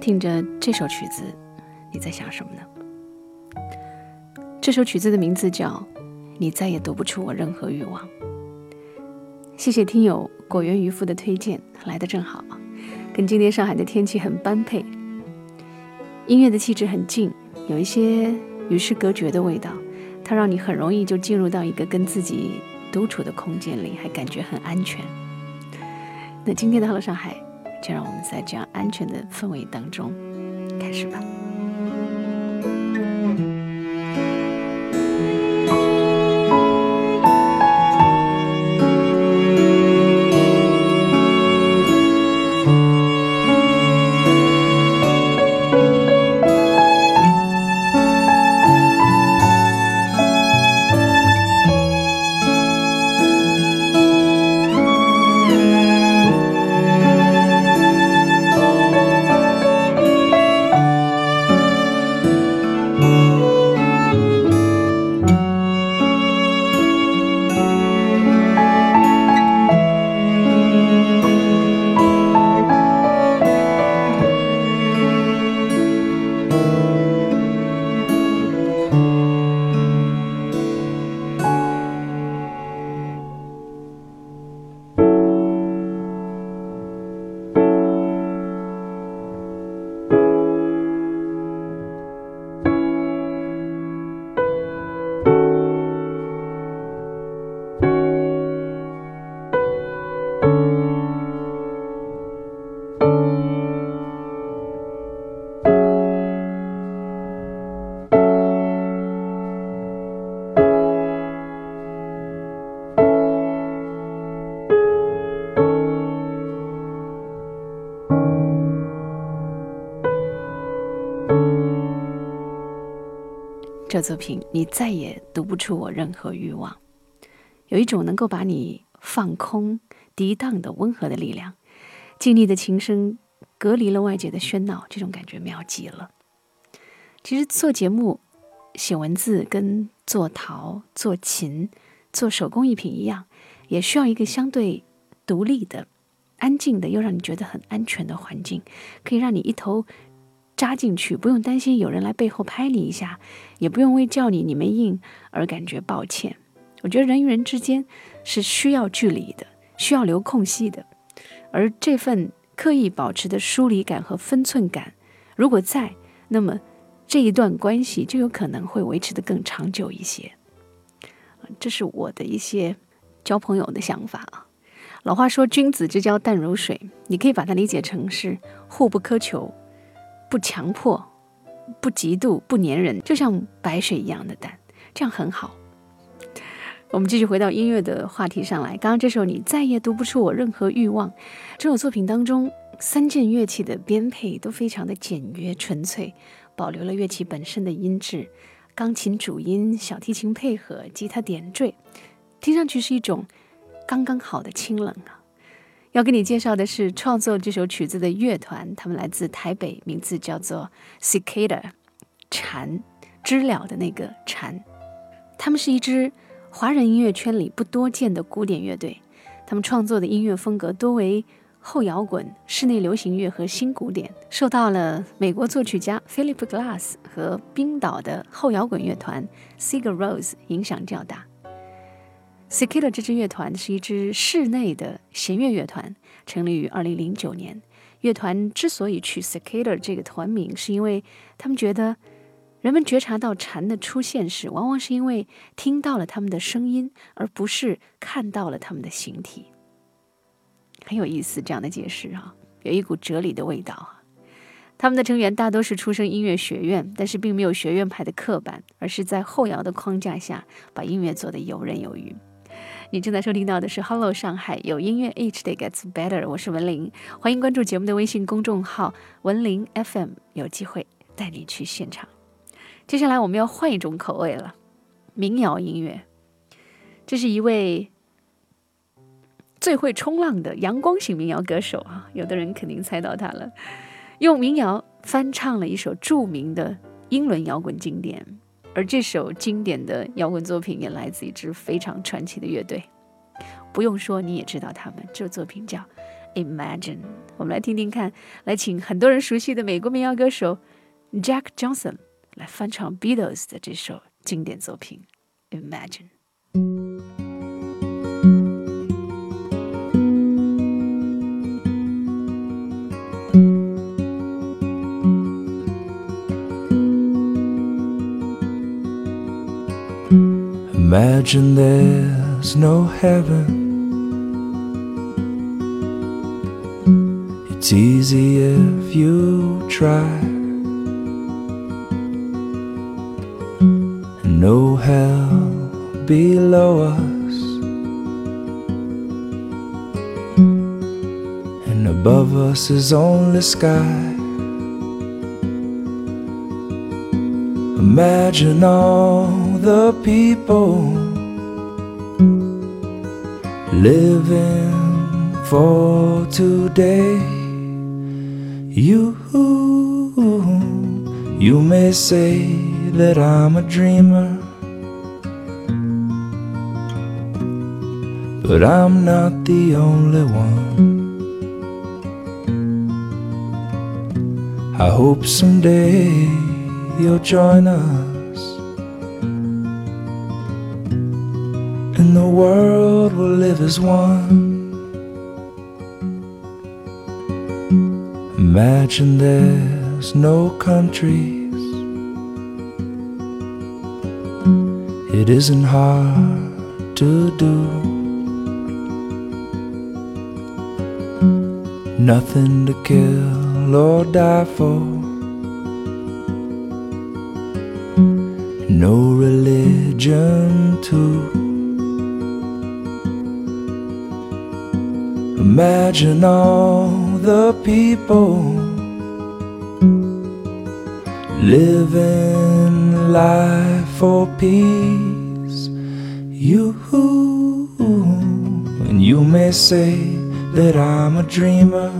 听着这首曲子，你在想什么呢？这首曲子的名字叫《你再也读不出我任何欲望》。谢谢听友果园渔夫的推荐，来的正好，跟今天上海的天气很般配。音乐的气质很静，有一些与世隔绝的味道，它让你很容易就进入到一个跟自己独处的空间里，还感觉很安全。那今天到了上海。就让我们在这样安全的氛围当中开始吧。这作品，你再也读不出我任何欲望。有一种能够把你放空、涤荡的温和的力量。静谧的琴声隔离了外界的喧闹，这种感觉妙极了。其实做节目、写文字跟做陶、做琴、做手工艺品一样，也需要一个相对独立的、安静的，又让你觉得很安全的环境，可以让你一头。扎进去，不用担心有人来背后拍你一下，也不用为叫你你没应而感觉抱歉。我觉得人与人之间是需要距离的，需要留空隙的。而这份刻意保持的疏离感和分寸感，如果在，那么这一段关系就有可能会维持的更长久一些。这是我的一些交朋友的想法啊。老话说，君子之交淡如水，你可以把它理解成是互不苛求。不强迫，不嫉妒，不粘人，就像白水一样的淡，这样很好。我们继续回到音乐的话题上来。刚刚这首《你再也读不出我任何欲望》这首作品当中，三件乐器的编配都非常的简约纯粹，保留了乐器本身的音质，钢琴主音，小提琴配合，吉他点缀，听上去是一种刚刚好的清冷啊。要给你介绍的是创作这首曲子的乐团，他们来自台北，名字叫做 Cicada，蝉，知了的那个蝉。他们是一支华人音乐圈里不多见的古典乐队，他们创作的音乐风格多为后摇滚、室内流行乐和新古典，受到了美国作曲家 Philip Glass 和冰岛的后摇滚乐团 Sigur Rós 影响较大。Cicada 这支乐团是一支室内的弦乐乐团，成立于二零零九年。乐团之所以取 Cicada 这个团名，是因为他们觉得人们觉察到蝉的出现时，往往是因为听到了它们的声音，而不是看到了它们的形体。很有意思，这样的解释啊，有一股哲理的味道啊。他们的成员大多是出身音乐学院，但是并没有学院派的刻板，而是在后摇的框架下把音乐做得游刃有余。你正在收听到的是《Hello 上海》，有音乐 Each Day Gets Better，我是文玲，欢迎关注节目的微信公众号文玲 FM，有机会带你去现场。接下来我们要换一种口味了，民谣音乐。这是一位最会冲浪的阳光型民谣歌手啊，有的人肯定猜到他了，用民谣翻唱了一首著名的英伦摇滚经典。而这首经典的摇滚作品也来自一支非常传奇的乐队，不用说你也知道他们。这作品叫《Imagine》，我们来听听看，来请很多人熟悉的美国民谣歌手 Jack Johnson 来翻唱 Beatles 的这首经典作品《Imagine》。Imagine there's no heaven. It's easy if you try. And no hell below us. And above us is only sky. Imagine all the people living for today. You, you may say that I'm a dreamer, but I'm not the only one. I hope someday you'll join us. And the world will live as one. Imagine there's no countries. It isn't hard to do. Nothing to kill or die for. No religion too. Imagine all the people living life for peace. You and you may say that I'm a dreamer,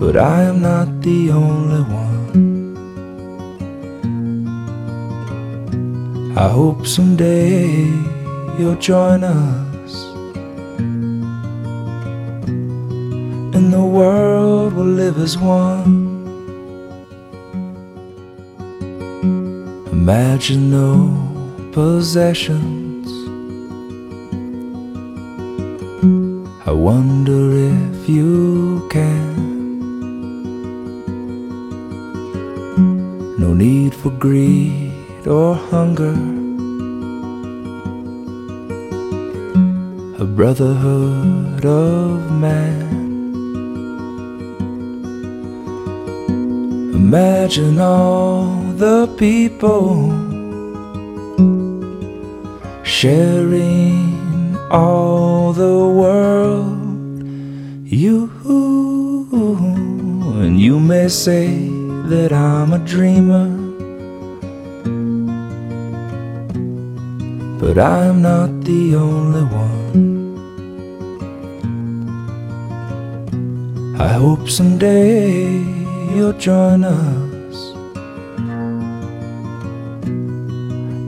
but I am not the only one. I hope someday you'll join us, and the world will live as one. Imagine no possessions. I wonder if you can. No need for greed or hunger. Brotherhood of man. Imagine all the people sharing all the world. You and you may say that I'm a dreamer. But I'm not the only one. I hope someday you'll join us,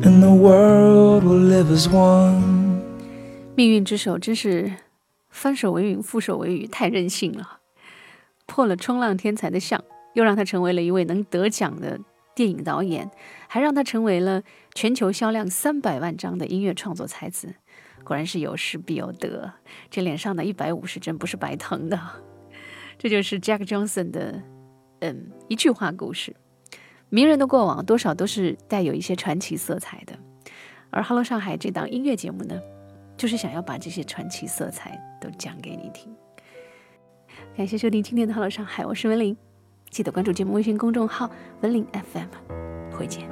and the world will live as one. 命运之手真是翻手为云，覆手为雨，太任性了，破了冲浪天才的相，又让他成为了一位能得奖的电影导演，还让他成为了全球销量三百万张的音乐创作才子。果然是有失必有得，这脸上的一百五十针不是白疼的。这就是 Jack Johnson 的，嗯，一句话故事。名人的过往多少都是带有一些传奇色彩的，而《Hello 上海》这档音乐节目呢，就是想要把这些传奇色彩都讲给你听。感谢收听今天的《Hello 上海》，我是文玲，记得关注节目微信公众号“文玲 FM”，回见。